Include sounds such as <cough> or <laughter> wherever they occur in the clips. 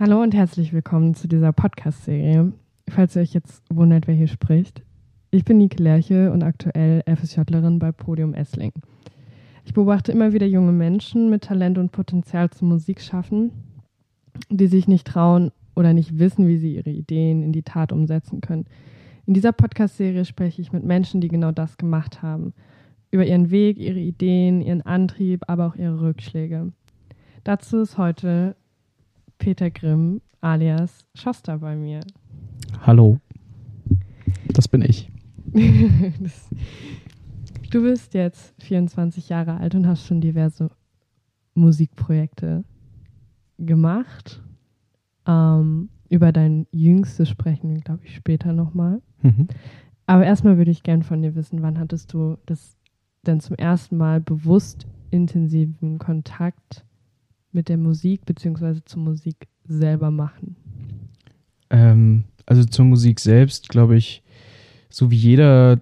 Hallo und herzlich willkommen zu dieser Podcast-Serie. Falls ihr euch jetzt wundert, wer hier spricht. Ich bin Nike Lerche und aktuell FSJlerin bei Podium Essling. Ich beobachte immer wieder junge Menschen mit Talent und Potenzial zum Musik schaffen, die sich nicht trauen oder nicht wissen, wie sie ihre Ideen in die Tat umsetzen können. In dieser Podcast-Serie spreche ich mit Menschen, die genau das gemacht haben. Über ihren Weg, ihre Ideen, ihren Antrieb, aber auch ihre Rückschläge. Dazu ist heute Peter Grimm alias Schoster bei mir. Hallo. Das bin ich. <laughs> das, du bist jetzt 24 Jahre alt und hast schon diverse Musikprojekte gemacht. Ähm, über dein jüngstes sprechen wir, glaube ich, später nochmal. Mhm. Aber erstmal würde ich gern von dir wissen, wann hattest du das denn zum ersten Mal bewusst intensiven Kontakt mit der Musik beziehungsweise zur Musik selber machen? Ähm, also zur Musik selbst, glaube ich, so wie jeder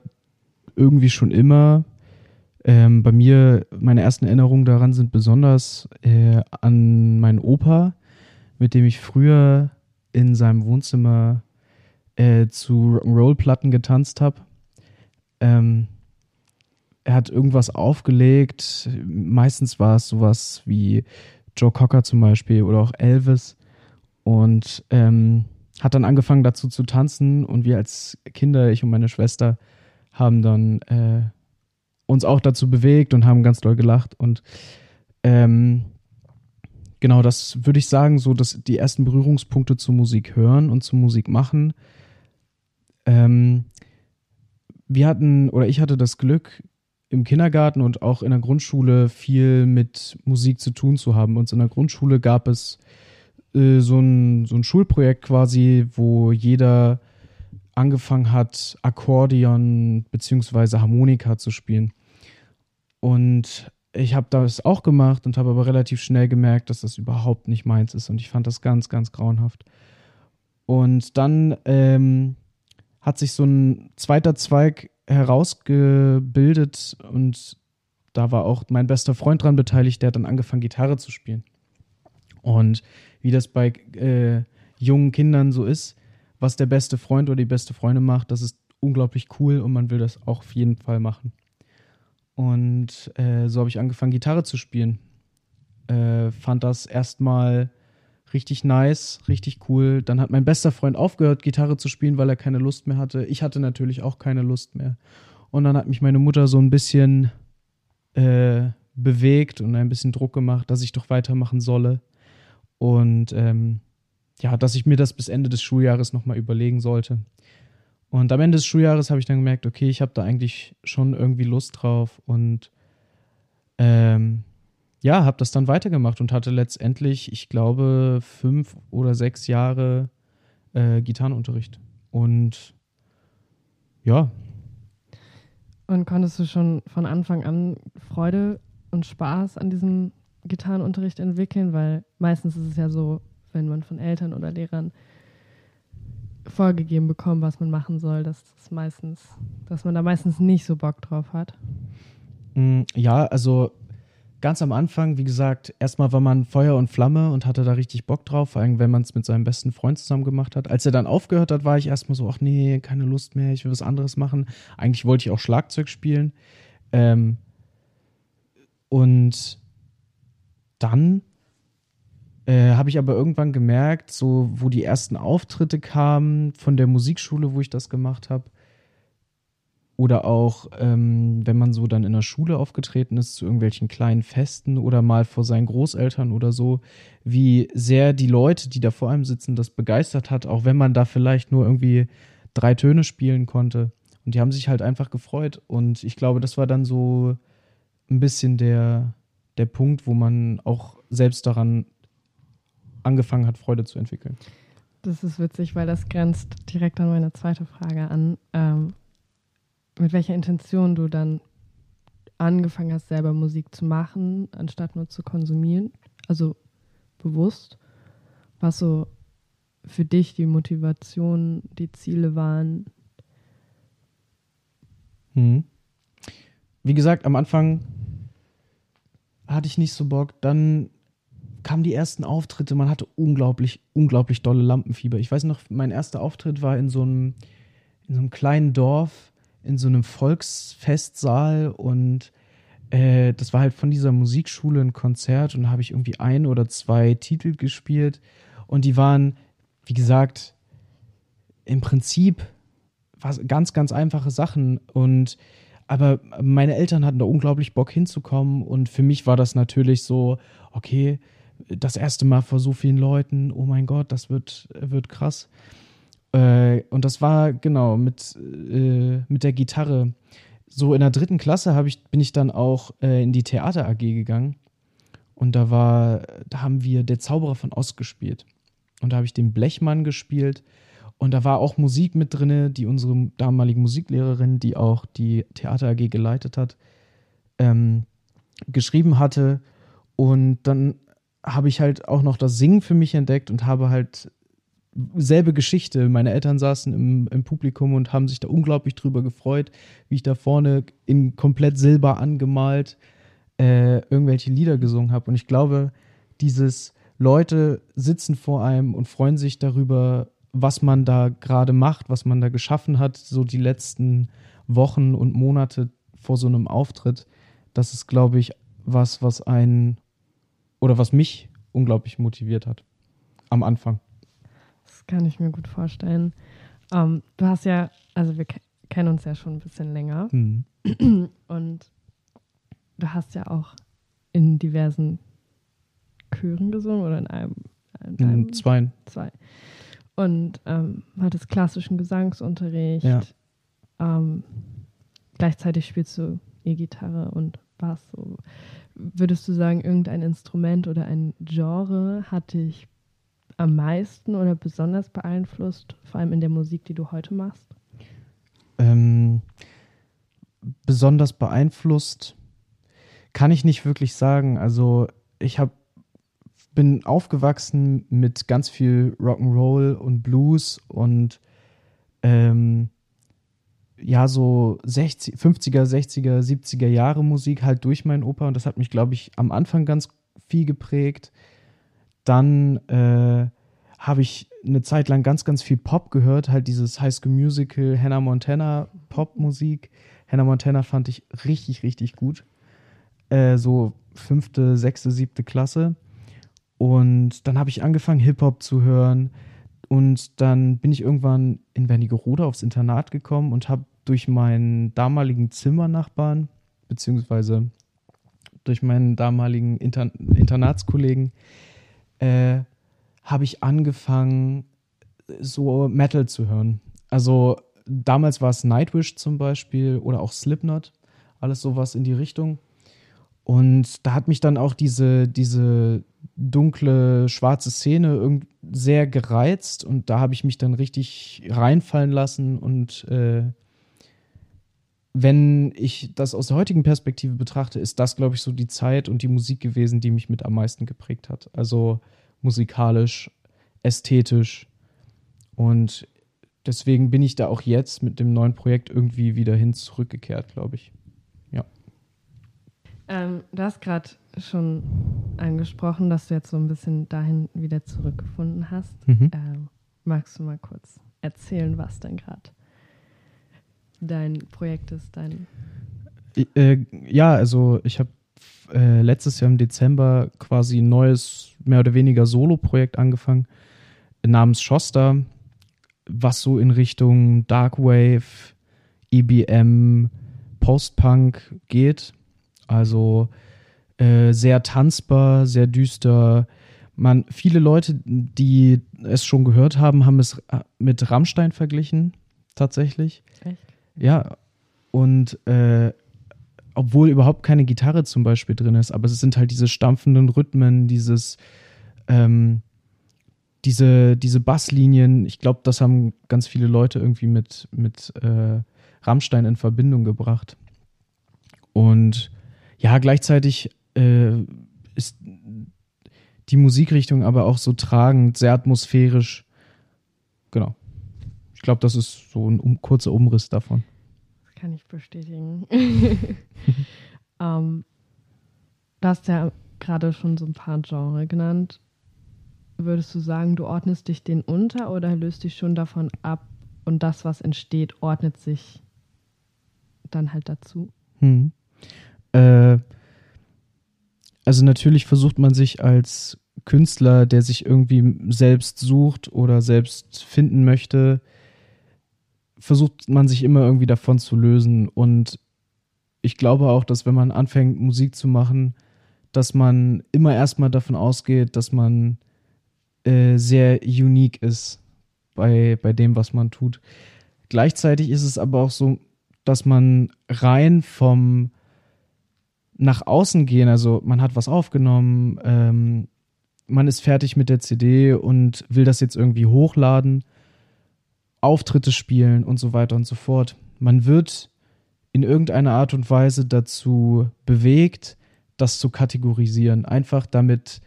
irgendwie schon immer. Ähm, bei mir, meine ersten Erinnerungen daran sind besonders äh, an meinen Opa, mit dem ich früher in seinem Wohnzimmer äh, zu Rock'n'Roll-Platten getanzt habe. Ähm, er hat irgendwas aufgelegt. Meistens war es sowas wie Joe Cocker zum Beispiel oder auch Elvis. Und ähm, hat dann angefangen dazu zu tanzen und wir als Kinder, ich und meine Schwester, haben dann äh, uns auch dazu bewegt und haben ganz doll gelacht. Und ähm, genau, das würde ich sagen, so dass die ersten Berührungspunkte zur Musik hören und zur Musik machen. Ähm, wir hatten, oder ich hatte das Glück, im Kindergarten und auch in der Grundschule viel mit Musik zu tun zu haben. Uns in der Grundschule gab es äh, so, ein, so ein Schulprojekt quasi, wo jeder angefangen hat, Akkordeon bzw. Harmonika zu spielen. Und ich habe das auch gemacht und habe aber relativ schnell gemerkt, dass das überhaupt nicht meins ist. Und ich fand das ganz, ganz grauenhaft. Und dann ähm, hat sich so ein zweiter Zweig herausgebildet und da war auch mein bester Freund dran beteiligt, der hat dann angefangen, Gitarre zu spielen. Und wie das bei äh, jungen Kindern so ist, was der beste Freund oder die beste Freundin macht, das ist unglaublich cool und man will das auch auf jeden Fall machen. Und äh, so habe ich angefangen, Gitarre zu spielen. Äh, fand das erstmal richtig nice, richtig cool. Dann hat mein bester Freund aufgehört, Gitarre zu spielen, weil er keine Lust mehr hatte. Ich hatte natürlich auch keine Lust mehr. Und dann hat mich meine Mutter so ein bisschen äh, bewegt und ein bisschen Druck gemacht, dass ich doch weitermachen solle. Und ähm, ja, dass ich mir das bis Ende des Schuljahres nochmal überlegen sollte. Und am Ende des Schuljahres habe ich dann gemerkt, okay, ich habe da eigentlich schon irgendwie Lust drauf und ähm, ja, habe das dann weitergemacht und hatte letztendlich, ich glaube, fünf oder sechs Jahre äh, Gitarrenunterricht. Und ja. Und konntest du schon von Anfang an Freude und Spaß an diesem Gitarrenunterricht entwickeln? Weil meistens ist es ja so, wenn man von Eltern oder Lehrern vorgegeben bekommt, was man machen soll, dass das meistens, dass man da meistens nicht so Bock drauf hat. Mm, ja, also ganz am Anfang, wie gesagt, erstmal war man Feuer und Flamme und hatte da richtig Bock drauf, vor allem wenn man es mit seinem besten Freund zusammen gemacht hat. Als er dann aufgehört hat, war ich erstmal so, ach nee, keine Lust mehr, ich will was anderes machen. Eigentlich wollte ich auch Schlagzeug spielen. Ähm, und dann äh, habe ich aber irgendwann gemerkt, so wo die ersten Auftritte kamen von der Musikschule, wo ich das gemacht habe, oder auch, ähm, wenn man so dann in der Schule aufgetreten ist, zu irgendwelchen kleinen Festen oder mal vor seinen Großeltern oder so, wie sehr die Leute, die da vor einem sitzen, das begeistert hat, auch wenn man da vielleicht nur irgendwie drei Töne spielen konnte. Und die haben sich halt einfach gefreut. Und ich glaube, das war dann so ein bisschen der, der Punkt, wo man auch selbst daran angefangen hat, Freude zu entwickeln. Das ist witzig, weil das grenzt direkt an meine zweite Frage an. Ähm, mit welcher Intention du dann angefangen hast, selber Musik zu machen, anstatt nur zu konsumieren. Also bewusst. Was so für dich die Motivation, die Ziele waren. Hm. Wie gesagt, am Anfang hatte ich nicht so Bock. Dann kamen die ersten Auftritte, man hatte unglaublich, unglaublich dolle Lampenfieber. Ich weiß noch, mein erster Auftritt war in so einem, in so einem kleinen Dorf, in so einem Volksfestsaal und äh, das war halt von dieser Musikschule ein Konzert und da habe ich irgendwie ein oder zwei Titel gespielt und die waren, wie gesagt, im Prinzip ganz, ganz einfache Sachen und aber meine Eltern hatten da unglaublich Bock hinzukommen und für mich war das natürlich so, okay, das erste Mal vor so vielen Leuten, oh mein Gott, das wird, wird krass. Äh, und das war genau mit, äh, mit der Gitarre. So in der dritten Klasse ich, bin ich dann auch äh, in die Theater AG gegangen. Und da war, da haben wir Der Zauberer von Ost gespielt. Und da habe ich den Blechmann gespielt. Und da war auch Musik mit drin, die unsere damalige Musiklehrerin, die auch die Theater AG geleitet hat, ähm, geschrieben hatte. Und dann habe ich halt auch noch das Singen für mich entdeckt und habe halt selbe Geschichte. Meine Eltern saßen im, im, Publikum und haben sich da unglaublich drüber gefreut, wie ich da vorne in komplett Silber angemalt äh, irgendwelche Lieder gesungen habe. Und ich glaube, dieses Leute sitzen vor einem und freuen sich darüber, was man da gerade macht, was man da geschaffen hat, so die letzten Wochen und Monate vor so einem Auftritt, das ist, glaube ich, was, was einen oder was mich unglaublich motiviert hat am Anfang. Das kann ich mir gut vorstellen. Um, ähm, du hast ja, also wir kennen uns ja schon ein bisschen länger mhm. <clears throat> und du hast ja auch in diversen Chören gesungen oder in einem? In, einem, in zwei. Zwei und ähm, hattest klassischen Gesangsunterricht. Ja. Ähm, gleichzeitig spielst du E-Gitarre und Bass. So. Würdest du sagen, irgendein Instrument oder ein Genre hat dich am meisten oder besonders beeinflusst, vor allem in der Musik, die du heute machst? Ähm, besonders beeinflusst kann ich nicht wirklich sagen. Also ich habe bin aufgewachsen mit ganz viel Rock'n'Roll und Blues und ähm, ja, so 60, 50er, 60er, 70er Jahre Musik halt durch meinen Opa und das hat mich, glaube ich, am Anfang ganz viel geprägt. Dann äh, habe ich eine Zeit lang ganz, ganz viel Pop gehört, halt dieses High School Musical, Hannah Montana Popmusik. Hannah Montana fand ich richtig, richtig gut. Äh, so fünfte, sechste, siebte Klasse. Und dann habe ich angefangen, Hip-Hop zu hören. Und dann bin ich irgendwann in Wernigerode aufs Internat gekommen und habe durch meinen damaligen Zimmernachbarn, beziehungsweise durch meinen damaligen Inter Internatskollegen, äh, habe ich angefangen, so Metal zu hören. Also damals war es Nightwish zum Beispiel oder auch Slipknot, alles sowas in die Richtung. Und da hat mich dann auch diese, diese dunkle, schwarze Szene sehr gereizt und da habe ich mich dann richtig reinfallen lassen und äh, wenn ich das aus der heutigen Perspektive betrachte, ist das, glaube ich, so die Zeit und die Musik gewesen, die mich mit am meisten geprägt hat. Also musikalisch, ästhetisch. Und deswegen bin ich da auch jetzt mit dem neuen Projekt irgendwie wieder hin zurückgekehrt, glaube ich. Ähm, du hast gerade schon angesprochen, dass du jetzt so ein bisschen dahin wieder zurückgefunden hast. Mhm. Ähm, magst du mal kurz erzählen, was denn gerade dein Projekt ist? Dein äh, ja, also ich habe äh, letztes Jahr im Dezember quasi ein neues, mehr oder weniger Solo-Projekt angefangen, namens Shoster, was so in Richtung Darkwave, EBM, Post-Punk geht. Also äh, sehr tanzbar, sehr düster. Man, viele Leute, die es schon gehört haben, haben es äh, mit Rammstein verglichen, tatsächlich. Echt? Ja. Und äh, obwohl überhaupt keine Gitarre zum Beispiel drin ist, aber es sind halt diese stampfenden Rhythmen, dieses, ähm, diese, diese Basslinien. Ich glaube, das haben ganz viele Leute irgendwie mit, mit äh, Rammstein in Verbindung gebracht. Und ja, gleichzeitig äh, ist die Musikrichtung aber auch so tragend, sehr atmosphärisch. Genau. Ich glaube, das ist so ein um, kurzer Umriss davon. Das kann ich bestätigen. <laughs> ähm, du hast ja gerade schon so ein paar Genre genannt. Würdest du sagen, du ordnest dich denen unter oder löst dich schon davon ab und das, was entsteht, ordnet sich dann halt dazu? Hm. Äh, also natürlich versucht man sich als Künstler, der sich irgendwie selbst sucht oder selbst finden möchte, versucht man sich immer irgendwie davon zu lösen. Und ich glaube auch, dass wenn man anfängt, Musik zu machen, dass man immer erstmal davon ausgeht, dass man äh, sehr unique ist bei, bei dem, was man tut. Gleichzeitig ist es aber auch so, dass man rein vom nach außen gehen, also man hat was aufgenommen, ähm, man ist fertig mit der CD und will das jetzt irgendwie hochladen, Auftritte spielen und so weiter und so fort. Man wird in irgendeiner Art und Weise dazu bewegt, das zu kategorisieren. Einfach damit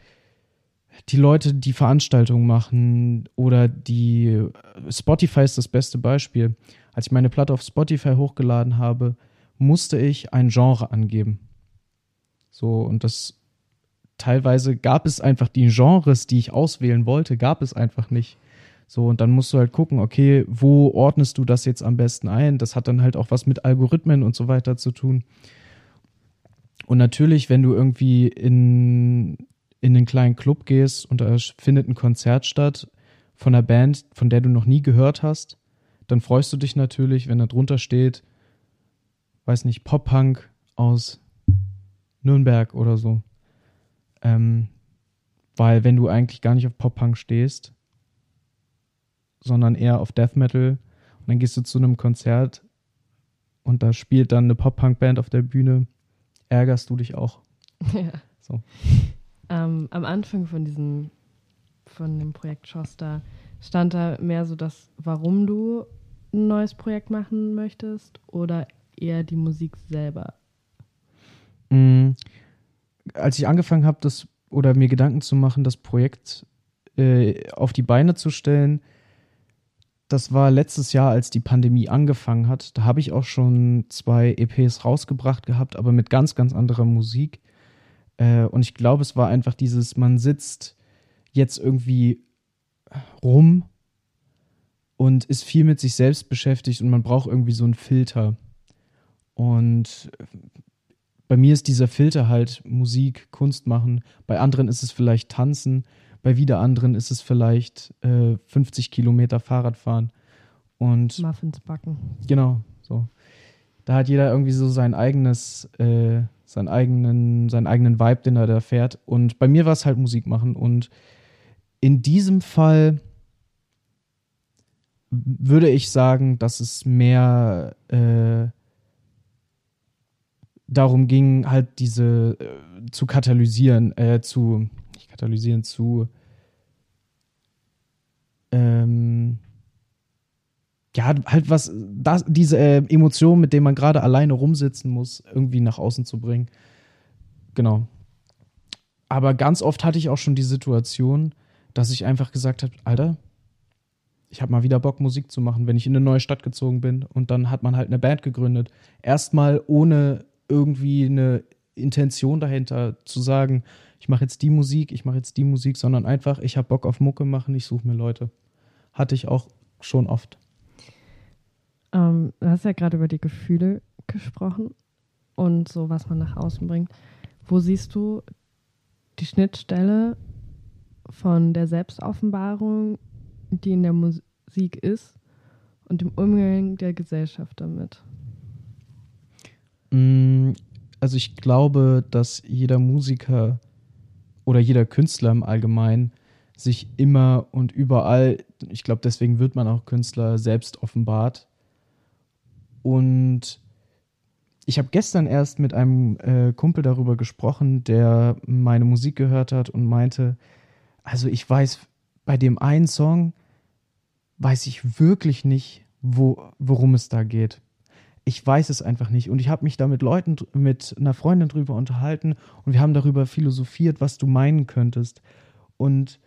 die Leute, die Veranstaltungen machen oder die Spotify ist das beste Beispiel. Als ich meine Platte auf Spotify hochgeladen habe, musste ich ein Genre angeben. So, und das teilweise gab es einfach die Genres, die ich auswählen wollte, gab es einfach nicht. So, und dann musst du halt gucken, okay, wo ordnest du das jetzt am besten ein? Das hat dann halt auch was mit Algorithmen und so weiter zu tun. Und natürlich, wenn du irgendwie in, in einen kleinen Club gehst und da findet ein Konzert statt von einer Band, von der du noch nie gehört hast, dann freust du dich natürlich, wenn da drunter steht, weiß nicht, Pop-Punk aus Nürnberg oder so. Ähm, weil wenn du eigentlich gar nicht auf Pop-Punk stehst, sondern eher auf Death Metal und dann gehst du zu einem Konzert und da spielt dann eine Pop-Punk-Band auf der Bühne, ärgerst du dich auch. <laughs> Ja. So. Ähm, am Anfang von diesem, von dem Projekt Schoster stand da mehr so das, warum du ein neues Projekt machen möchtest oder eher die Musik selber? Mhm. Als ich angefangen habe, das oder mir Gedanken zu machen, das Projekt äh, auf die Beine zu stellen, das war letztes Jahr, als die Pandemie angefangen hat. Da habe ich auch schon zwei EPs rausgebracht gehabt, aber mit ganz, ganz anderer Musik. Äh, und ich glaube, es war einfach dieses, man sitzt jetzt irgendwie rum und ist viel mit sich selbst beschäftigt und man braucht irgendwie so einen Filter. Und bei mir ist dieser Filter halt Musik, Kunst machen. Bei anderen ist es vielleicht Tanzen. Bei wieder anderen ist es vielleicht äh, 50 Kilometer Fahrrad fahren. Und Muffins backen. Genau, so. Da hat jeder irgendwie so sein eigenes, äh, seinen eigenen, seinen eigenen Vibe, den er da fährt. Und bei mir war es halt Musik machen. Und in diesem Fall würde ich sagen, dass es mehr äh, darum ging, halt diese äh, zu katalysieren, äh, zu, katalysieren, zu ähm, ja, halt was, das, diese äh, Emotion, mit der man gerade alleine rumsitzen muss, irgendwie nach außen zu bringen. Genau. Aber ganz oft hatte ich auch schon die Situation, dass ich einfach gesagt habe, Alter, ich habe mal wieder Bock, Musik zu machen, wenn ich in eine neue Stadt gezogen bin. Und dann hat man halt eine Band gegründet. Erstmal ohne irgendwie eine Intention dahinter zu sagen, ich mache jetzt die Musik, ich mache jetzt die Musik, sondern einfach, ich habe Bock auf Mucke machen, ich suche mir Leute. Hatte ich auch schon oft. Ähm, du hast ja gerade über die Gefühle gesprochen und so, was man nach außen bringt. Wo siehst du die Schnittstelle von der Selbstoffenbarung die in der Musik ist und dem Umgang der Gesellschaft damit? Also ich glaube, dass jeder Musiker oder jeder Künstler im Allgemeinen sich immer und überall, ich glaube, deswegen wird man auch Künstler selbst offenbart. Und ich habe gestern erst mit einem äh, Kumpel darüber gesprochen, der meine Musik gehört hat und meinte, also ich weiß bei dem einen Song, weiß ich wirklich nicht, wo, worum es da geht. Ich weiß es einfach nicht. Und ich habe mich da mit Leuten, mit einer Freundin drüber unterhalten und wir haben darüber philosophiert, was du meinen könntest. Und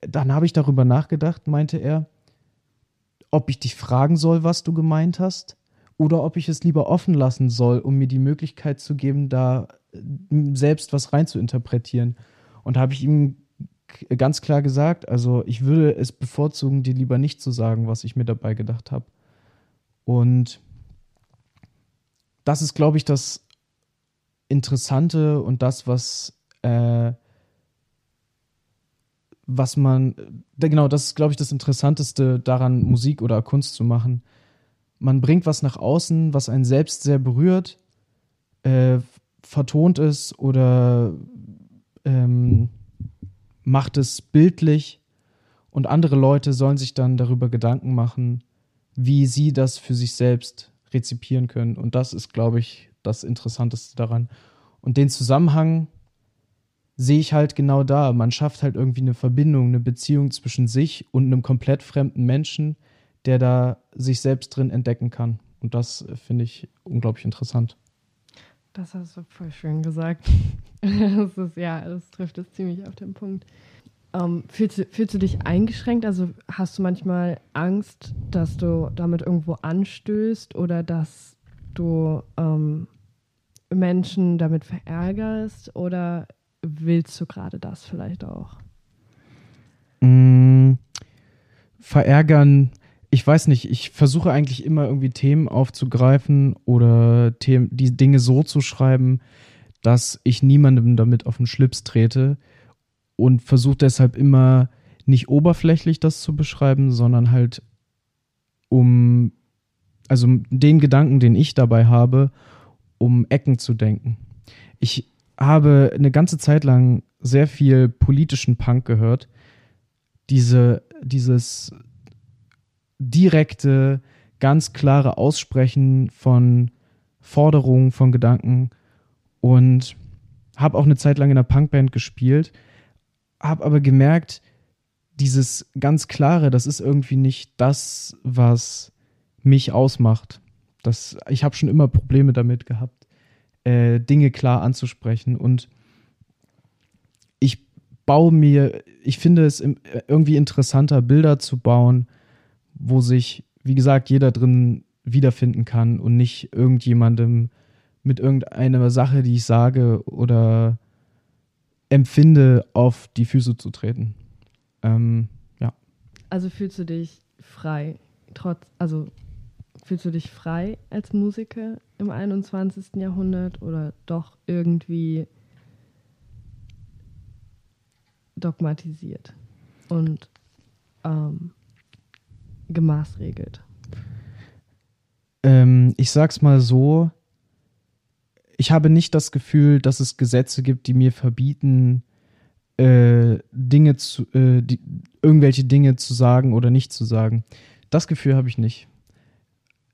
dann habe ich darüber nachgedacht, meinte er, ob ich dich fragen soll, was du gemeint hast, oder ob ich es lieber offen lassen soll, um mir die Möglichkeit zu geben, da äh, selbst was rein zu interpretieren. Und habe ich ihm ganz klar gesagt, also ich würde es bevorzugen, dir lieber nicht zu sagen, was ich mir dabei gedacht habe. Und das ist, glaube ich, das Interessante und das, was, äh, was man, genau, das ist, glaube ich, das Interessanteste daran, Musik oder Kunst zu machen. Man bringt was nach außen, was einen selbst sehr berührt, äh, vertont ist oder ähm, macht es bildlich und andere Leute sollen sich dann darüber Gedanken machen, wie sie das für sich selbst rezipieren können. Und das ist, glaube ich, das Interessanteste daran. Und den Zusammenhang sehe ich halt genau da. Man schafft halt irgendwie eine Verbindung, eine Beziehung zwischen sich und einem komplett fremden Menschen, der da sich selbst drin entdecken kann. Und das finde ich unglaublich interessant. Das hast du voll schön gesagt. <laughs> das ist, ja, das trifft es ziemlich auf den Punkt. Ähm, fühlst, du, fühlst du dich eingeschränkt? Also hast du manchmal Angst, dass du damit irgendwo anstößt oder dass du ähm, Menschen damit verärgerst oder willst du gerade das vielleicht auch? Mm, verärgern, ich weiß nicht, ich versuche eigentlich immer irgendwie Themen aufzugreifen oder Themen, die Dinge so zu schreiben, dass ich niemandem damit auf den Schlips trete und versuche deshalb immer nicht oberflächlich das zu beschreiben, sondern halt um, also den Gedanken, den ich dabei habe, um Ecken zu denken. Ich habe eine ganze Zeit lang sehr viel politischen Punk gehört. Diese, dieses direkte, ganz klare Aussprechen von Forderungen, von Gedanken und habe auch eine Zeit lang in einer Punkband gespielt, habe aber gemerkt, dieses ganz klare, das ist irgendwie nicht das, was mich ausmacht. Das, ich habe schon immer Probleme damit gehabt, äh, Dinge klar anzusprechen. Und ich baue mir, ich finde es irgendwie interessanter, Bilder zu bauen, wo sich, wie gesagt, jeder drin wiederfinden kann und nicht irgendjemandem mit irgendeiner Sache, die ich sage oder empfinde, auf die Füße zu treten. Ähm, ja. Also fühlst du dich frei, trotz, also Fühlst du dich frei als Musiker im 21. Jahrhundert oder doch irgendwie dogmatisiert und ähm, gemaßregelt? Ähm, ich sag's mal so, ich habe nicht das Gefühl, dass es Gesetze gibt, die mir verbieten, äh, Dinge zu, äh, die, irgendwelche Dinge zu sagen oder nicht zu sagen. Das Gefühl habe ich nicht.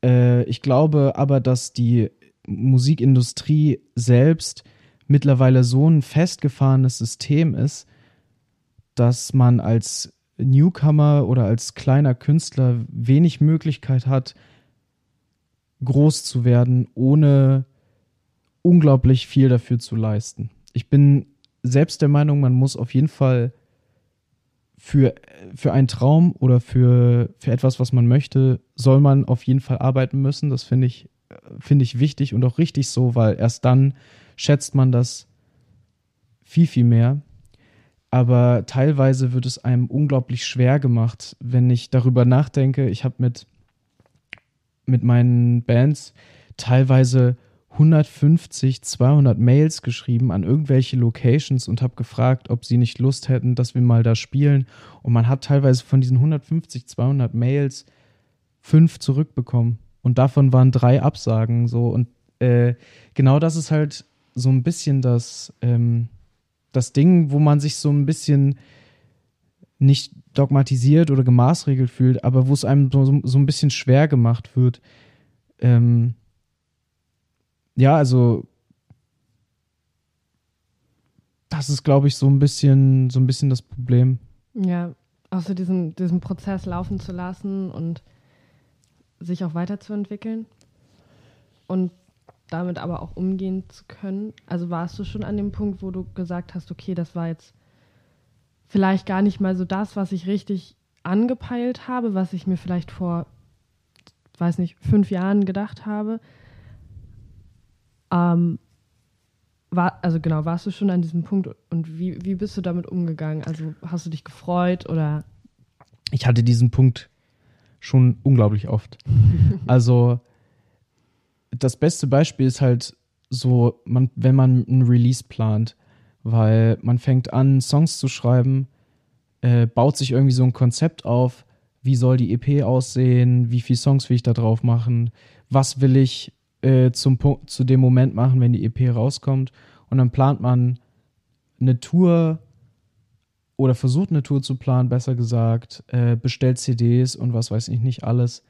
Äh, ich glaube aber, dass die Musikindustrie selbst mittlerweile so ein festgefahrenes System ist, dass man als Newcomer oder als kleiner Künstler wenig Möglichkeit hat, groß zu werden, ohne unglaublich viel dafür zu leisten. Ich bin selbst der Meinung, man muss auf jeden Fall für, für einen Traum oder für, für etwas, was man möchte, soll man auf jeden Fall arbeiten müssen. Das finde ich, finde ich wichtig und auch richtig so, weil erst dann schätzt man das viel, viel mehr. Aber teilweise wird es einem unglaublich schwer gemacht, wenn ich darüber nachdenke. Ich habe mit, mit meinen Bands teilweise 150, 200 Mails geschrieben an irgendwelche Locations und habe gefragt, ob sie nicht Lust hätten, dass wir mal da spielen. Und man hat teilweise von diesen 150, 200 Mails fünf zurückbekommen. Und davon waren drei Absagen. So. Und äh, genau das ist halt so ein bisschen das, ähm, das Ding, wo man sich so ein bisschen nicht dogmatisiert oder gemaßregelt fühlt, aber wo es einem so, so ein bisschen schwer gemacht wird. Ähm, ja, also das ist, glaube ich, so ein bisschen, so ein bisschen das Problem. Ja, auch so diesen, diesen Prozess laufen zu lassen und sich auch weiterzuentwickeln und damit aber auch umgehen zu können. Also warst du schon an dem Punkt, wo du gesagt hast, okay, das war jetzt vielleicht gar nicht mal so das, was ich richtig angepeilt habe, was ich mir vielleicht vor weiß nicht, fünf Jahren gedacht habe. Ähm, war, also genau, warst du schon an diesem Punkt und wie, wie bist du damit umgegangen? Also hast du dich gefreut oder? Ich hatte diesen Punkt schon unglaublich oft. <laughs> also das beste Beispiel ist halt so, man, wenn man ein Release plant, weil man fängt an, Songs zu schreiben, äh, baut sich irgendwie so ein Konzept auf, wie soll die EP aussehen, wie viele Songs will ich da drauf machen, was will ich äh, zum zu dem Moment machen, wenn die EP rauskommt. Und dann plant man eine Tour oder versucht eine Tour zu planen, besser gesagt, äh, bestellt CDs und was weiß ich nicht alles.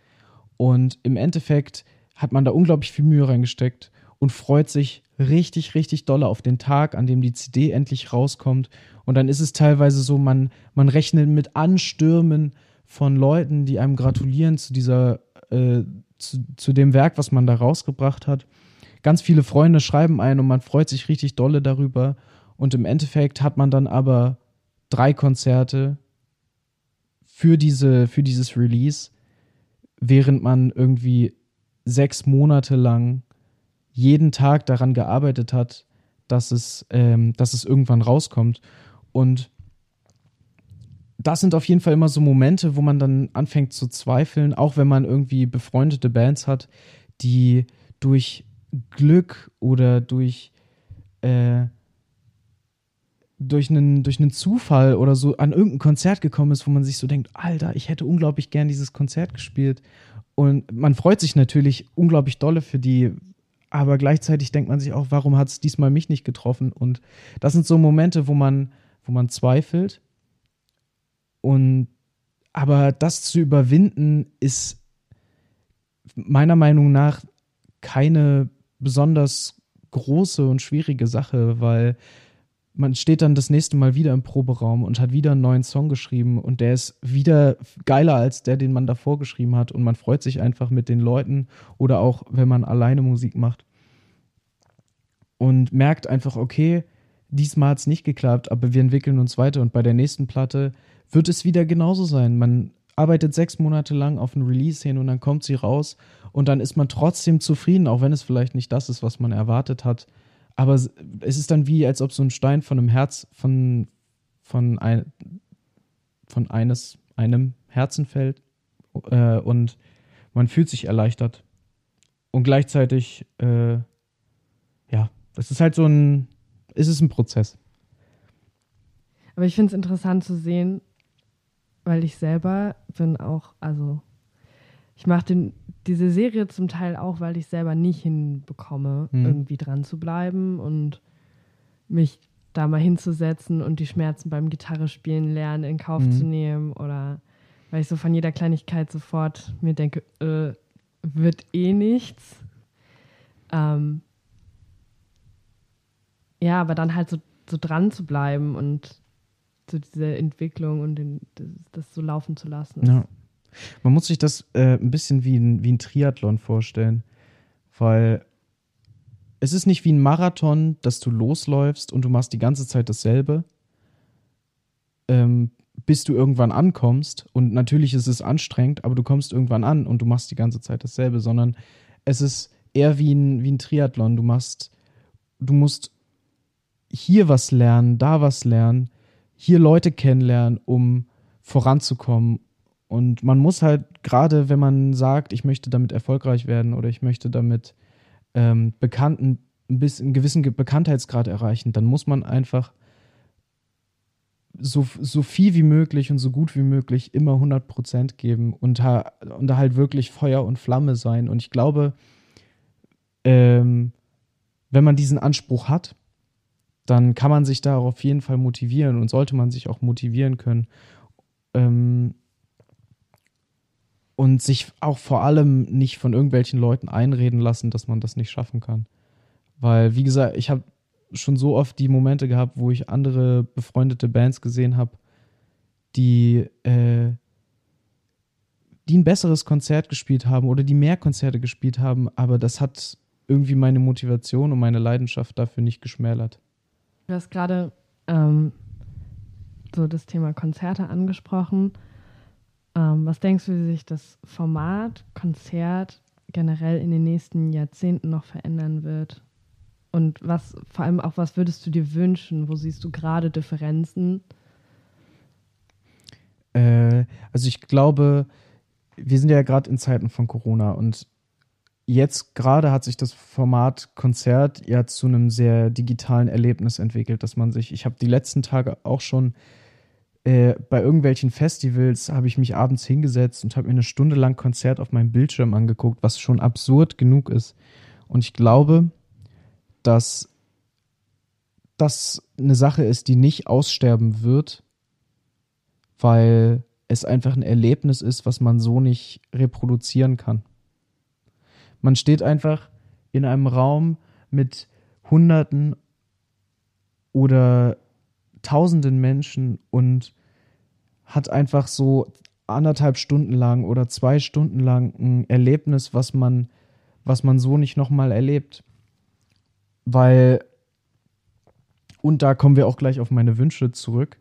Und im Endeffekt hat man da unglaublich viel Mühe reingesteckt und freut sich richtig, richtig doll auf den Tag, an dem die CD endlich rauskommt. Und dann ist es teilweise so, man, man rechnet mit Anstürmen von Leuten, die einem gratulieren zu dieser, äh, zu, zu dem Werk, was man da rausgebracht hat. Ganz viele Freunde schreiben ein und man freut sich richtig dolle darüber. Und im Endeffekt hat man dann aber drei Konzerte für, diese, für dieses Release, während man irgendwie sechs Monate lang jeden Tag daran gearbeitet hat, dass es, ähm, dass es irgendwann rauskommt. Und das sind auf jeden Fall immer so Momente, wo man dann anfängt zu zweifeln, auch wenn man irgendwie befreundete Bands hat, die durch Glück oder durch, äh, durch, einen, durch einen Zufall oder so an irgendein Konzert gekommen ist, wo man sich so denkt, Alter, ich hätte unglaublich gern dieses Konzert gespielt. Und man freut sich natürlich unglaublich dolle für die, aber gleichzeitig denkt man sich auch, warum hat es diesmal mich nicht getroffen? Und das sind so Momente, wo man, wo man zweifelt und aber das zu überwinden ist meiner Meinung nach keine besonders große und schwierige Sache, weil man steht dann das nächste Mal wieder im Proberaum und hat wieder einen neuen Song geschrieben und der ist wieder geiler als der, den man davor geschrieben hat. Und man freut sich einfach mit den Leuten oder auch, wenn man alleine Musik macht. Und merkt einfach, okay, diesmal hat es nicht geklappt, aber wir entwickeln uns weiter. Und bei der nächsten Platte wird es wieder genauso sein. Man arbeitet sechs Monate lang auf ein Release hin und dann kommt sie raus und dann ist man trotzdem zufrieden, auch wenn es vielleicht nicht das ist, was man erwartet hat. Aber es ist dann wie, als ob so ein Stein von einem Herz, von, von, ein, von eines, einem Herzen fällt äh, und man fühlt sich erleichtert. Und gleichzeitig, äh, ja, das ist halt so ein, ist es ein Prozess. Aber ich finde es interessant zu sehen, weil ich selber bin auch, also ich mache diese Serie zum Teil auch, weil ich selber nicht hinbekomme, mhm. irgendwie dran zu bleiben und mich da mal hinzusetzen und die Schmerzen beim Gitarrespielen lernen in Kauf mhm. zu nehmen oder weil ich so von jeder Kleinigkeit sofort mir denke, äh, wird eh nichts. Ähm, ja, aber dann halt so, so dran zu bleiben und zu dieser Entwicklung und den, das, das, so laufen zu lassen. Ja. Man muss sich das äh, ein bisschen wie ein, wie ein Triathlon vorstellen, weil es ist nicht wie ein Marathon, dass du losläufst und du machst die ganze Zeit dasselbe, ähm, bis du irgendwann ankommst. Und natürlich ist es anstrengend, aber du kommst irgendwann an und du machst die ganze Zeit dasselbe, sondern es ist eher wie ein, wie ein Triathlon. Du machst, du musst hier was lernen, da was lernen, hier Leute kennenlernen, um voranzukommen. Und man muss halt, gerade wenn man sagt, ich möchte damit erfolgreich werden oder ich möchte damit ähm, bekannten, bisschen einen gewissen Bekanntheitsgrad erreichen, dann muss man einfach so, so viel wie möglich und so gut wie möglich immer 100% geben und, und da halt wirklich Feuer und Flamme sein. Und ich glaube, ähm, wenn man diesen Anspruch hat, dann kann man sich da auf jeden Fall motivieren und sollte man sich auch motivieren können. Ähm, und sich auch vor allem nicht von irgendwelchen Leuten einreden lassen, dass man das nicht schaffen kann. Weil, wie gesagt, ich habe schon so oft die Momente gehabt, wo ich andere befreundete Bands gesehen habe, die, äh, die ein besseres Konzert gespielt haben oder die mehr Konzerte gespielt haben, aber das hat irgendwie meine Motivation und meine Leidenschaft dafür nicht geschmälert. Du hast gerade ähm, so das Thema Konzerte angesprochen. Ähm, was denkst du, wie sich das Format, Konzert generell in den nächsten Jahrzehnten noch verändern wird? Und was, vor allem auch, was würdest du dir wünschen? Wo siehst du gerade Differenzen? Äh, also ich glaube, wir sind ja gerade in Zeiten von Corona und jetzt gerade hat sich das Format Konzert ja zu einem sehr digitalen Erlebnis entwickelt, dass man sich, ich habe die letzten Tage auch schon äh, bei irgendwelchen Festivals habe ich mich abends hingesetzt und habe mir eine Stunde lang Konzert auf meinem Bildschirm angeguckt, was schon absurd genug ist. Und ich glaube, dass das eine Sache ist, die nicht aussterben wird, weil es einfach ein Erlebnis ist, was man so nicht reproduzieren kann. Man steht einfach in einem Raum mit Hunderten oder Tausenden Menschen und hat einfach so anderthalb Stunden lang oder zwei Stunden lang ein Erlebnis, was man, was man so nicht nochmal erlebt. Weil, und da kommen wir auch gleich auf meine Wünsche zurück.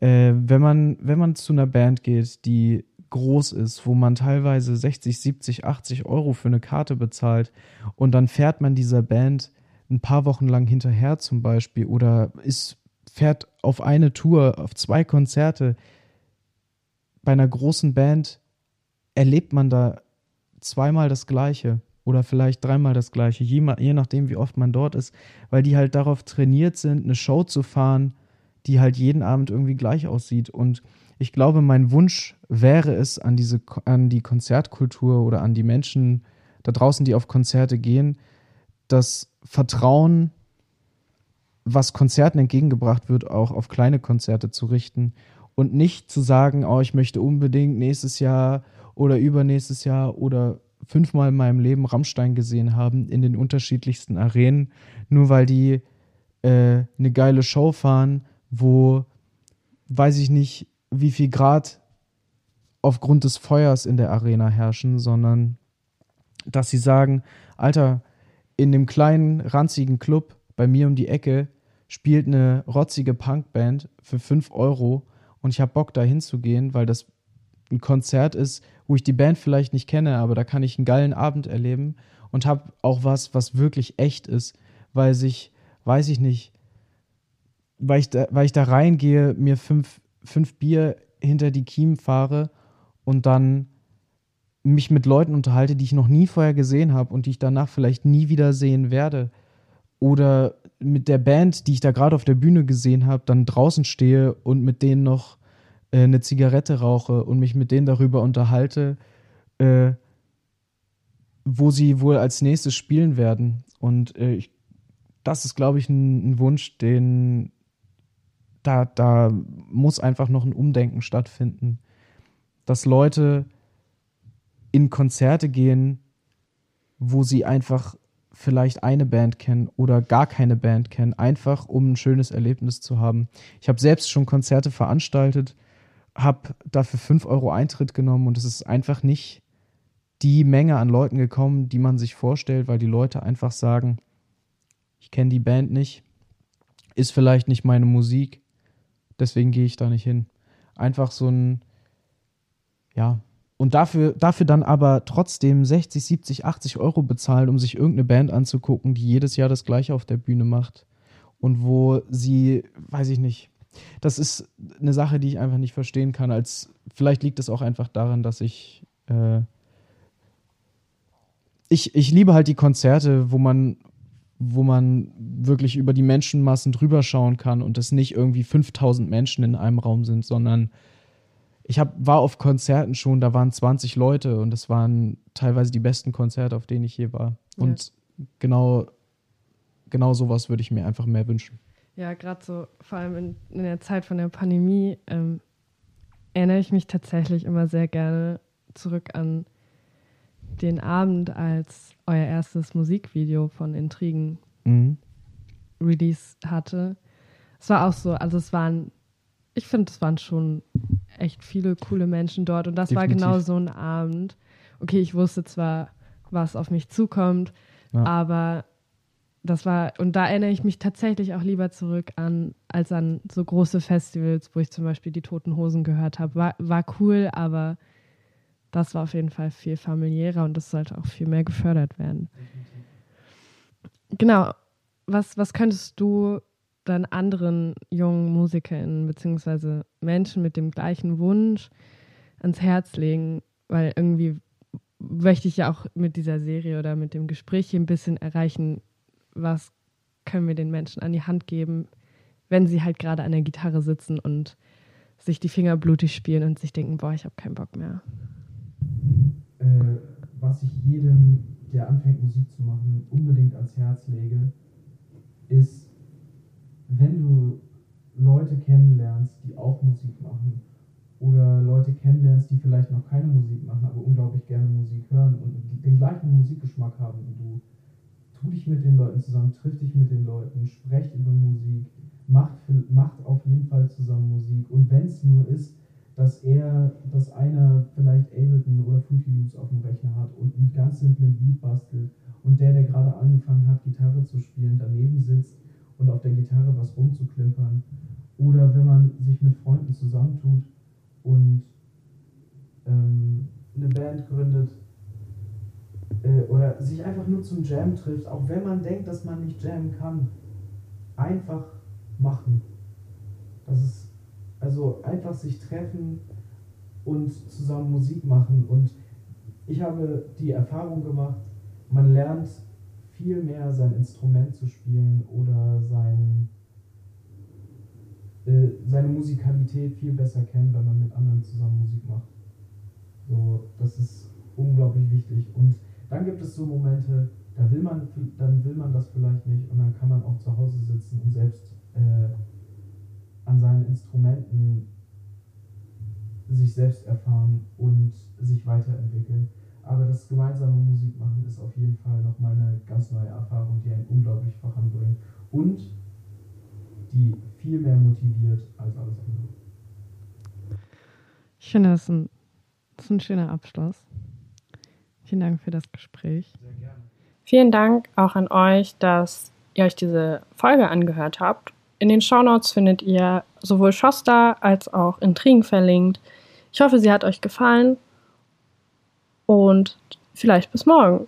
Äh, wenn, man, wenn man zu einer Band geht, die groß ist, wo man teilweise 60, 70, 80 Euro für eine Karte bezahlt und dann fährt man dieser Band ein paar Wochen lang hinterher zum Beispiel oder ist fährt auf eine Tour, auf zwei Konzerte. Bei einer großen Band erlebt man da zweimal das Gleiche oder vielleicht dreimal das Gleiche, je, je nachdem, wie oft man dort ist, weil die halt darauf trainiert sind, eine Show zu fahren, die halt jeden Abend irgendwie gleich aussieht. Und ich glaube, mein Wunsch wäre es, an, diese, an die Konzertkultur oder an die Menschen da draußen, die auf Konzerte gehen, das Vertrauen was Konzerten entgegengebracht wird, auch auf kleine Konzerte zu richten und nicht zu sagen, oh, ich möchte unbedingt nächstes Jahr oder übernächstes Jahr oder fünfmal in meinem Leben Rammstein gesehen haben in den unterschiedlichsten Arenen, nur weil die äh, eine geile Show fahren, wo weiß ich nicht, wie viel Grad aufgrund des Feuers in der Arena herrschen, sondern dass sie sagen, Alter, in dem kleinen, ranzigen Club bei mir um die Ecke spielt eine rotzige Punkband für 5 Euro und ich habe Bock da hinzugehen, weil das ein Konzert ist, wo ich die Band vielleicht nicht kenne, aber da kann ich einen geilen Abend erleben und habe auch was, was wirklich echt ist, weil sich, weiß ich nicht, weil ich da, weil ich da reingehe, mir fünf, fünf Bier hinter die Kiem fahre und dann mich mit Leuten unterhalte, die ich noch nie vorher gesehen habe und die ich danach vielleicht nie wieder sehen werde. Oder mit der Band, die ich da gerade auf der Bühne gesehen habe, dann draußen stehe und mit denen noch äh, eine Zigarette rauche und mich mit denen darüber unterhalte, äh, wo sie wohl als nächstes spielen werden. Und äh, ich, das ist, glaube ich, ein, ein, Wunsch, den da, da muss einfach noch ein Umdenken stattfinden. Dass Leute in Konzerte gehen, wo sie einfach vielleicht eine Band kennen oder gar keine Band kennen, einfach um ein schönes Erlebnis zu haben. Ich habe selbst schon Konzerte veranstaltet, habe dafür 5 Euro Eintritt genommen und es ist einfach nicht die Menge an Leuten gekommen, die man sich vorstellt, weil die Leute einfach sagen, ich kenne die Band nicht, ist vielleicht nicht meine Musik, deswegen gehe ich da nicht hin. Einfach so ein, ja, und dafür, dafür dann aber trotzdem 60, 70, 80 Euro bezahlen, um sich irgendeine Band anzugucken, die jedes Jahr das gleiche auf der Bühne macht. Und wo sie, weiß ich nicht, das ist eine Sache, die ich einfach nicht verstehen kann. Als vielleicht liegt es auch einfach daran, dass ich, äh, ich, ich liebe halt die Konzerte, wo man, wo man wirklich über die Menschenmassen drüber schauen kann und es nicht irgendwie 5000 Menschen in einem Raum sind, sondern ich hab, war auf Konzerten schon, da waren 20 Leute und das waren teilweise die besten Konzerte, auf denen ich je war. Ja. Und genau, genau sowas würde ich mir einfach mehr wünschen. Ja, gerade so, vor allem in, in, der Zeit von der Pandemie, ähm, erinnere ich mich tatsächlich immer sehr gerne zurück an den Abend, als euer erstes Musikvideo von Intrigen mhm. Release hatte. Es war auch so, also es waren, ich finde, es waren schon echt viele coole Menschen dort. Und das Definitiv. war genau so ein Abend. Okay, ich wusste zwar, was auf mich zukommt, ja. aber das war, und da erinnere ich mich tatsächlich auch lieber zurück an, als an so große Festivals, wo ich zum Beispiel die Toten Hosen gehört habe. War, war cool, aber das war auf jeden Fall viel familiärer und das sollte auch viel mehr gefördert werden. Genau. Was, was könntest du dann anderen jungen MusikerInnen beziehungsweise Menschen mit dem gleichen Wunsch ans Herz legen? Weil irgendwie möchte ich ja auch mit dieser Serie oder mit dem Gespräch hier ein bisschen erreichen, was können wir den Menschen an die Hand geben, wenn sie halt gerade an der Gitarre sitzen und sich die Finger blutig spielen und sich denken, boah, ich habe keinen Bock mehr. Äh, was ich jedem, der anfängt Musik zu machen, unbedingt ans Herz lege, ist, wenn du Leute kennenlernst, die auch Musik machen oder Leute kennenlernst, die vielleicht noch keine Musik machen, aber unglaublich gerne Musik hören und den gleichen Musikgeschmack haben wie du, tu dich mit den Leuten zusammen, triff dich mit den Leuten, sprecht über Musik, macht, macht auf jeden Fall zusammen Musik. Und wenn es nur ist, dass er, dass einer vielleicht Ableton oder Fruity Loops auf dem Rechner hat und einen ganz simplen Beat bastelt und der, der gerade angefangen hat, Gitarre zu spielen, daneben sitzt und auf der Gitarre was rumzuklimpern. Oder wenn man sich mit Freunden zusammentut und ähm, eine Band gründet, äh, oder sich einfach nur zum Jam trifft, auch wenn man denkt, dass man nicht jammen kann, einfach machen. Das ist also einfach sich treffen und zusammen Musik machen. Und ich habe die Erfahrung gemacht, man lernt viel mehr sein Instrument zu spielen oder sein, äh, seine Musikalität viel besser kennen, wenn man mit anderen zusammen Musik macht. So, das ist unglaublich wichtig. Und dann gibt es so Momente, da will man, dann will man das vielleicht nicht und dann kann man auch zu Hause sitzen und selbst äh, an seinen Instrumenten sich selbst erfahren und sich weiterentwickeln. Aber das gemeinsame Musikmachen ist auf jeden Fall nochmal eine ganz neue Erfahrung, die einen unglaublich voranbringt und die viel mehr motiviert als alles andere. Ich finde, das ist ein, das ist ein schöner Abschluss. Vielen Dank für das Gespräch. Sehr gerne. Vielen Dank auch an euch, dass ihr euch diese Folge angehört habt. In den Shownotes findet ihr sowohl Schoster als auch Intrigen verlinkt. Ich hoffe, sie hat euch gefallen und vielleicht bis morgen.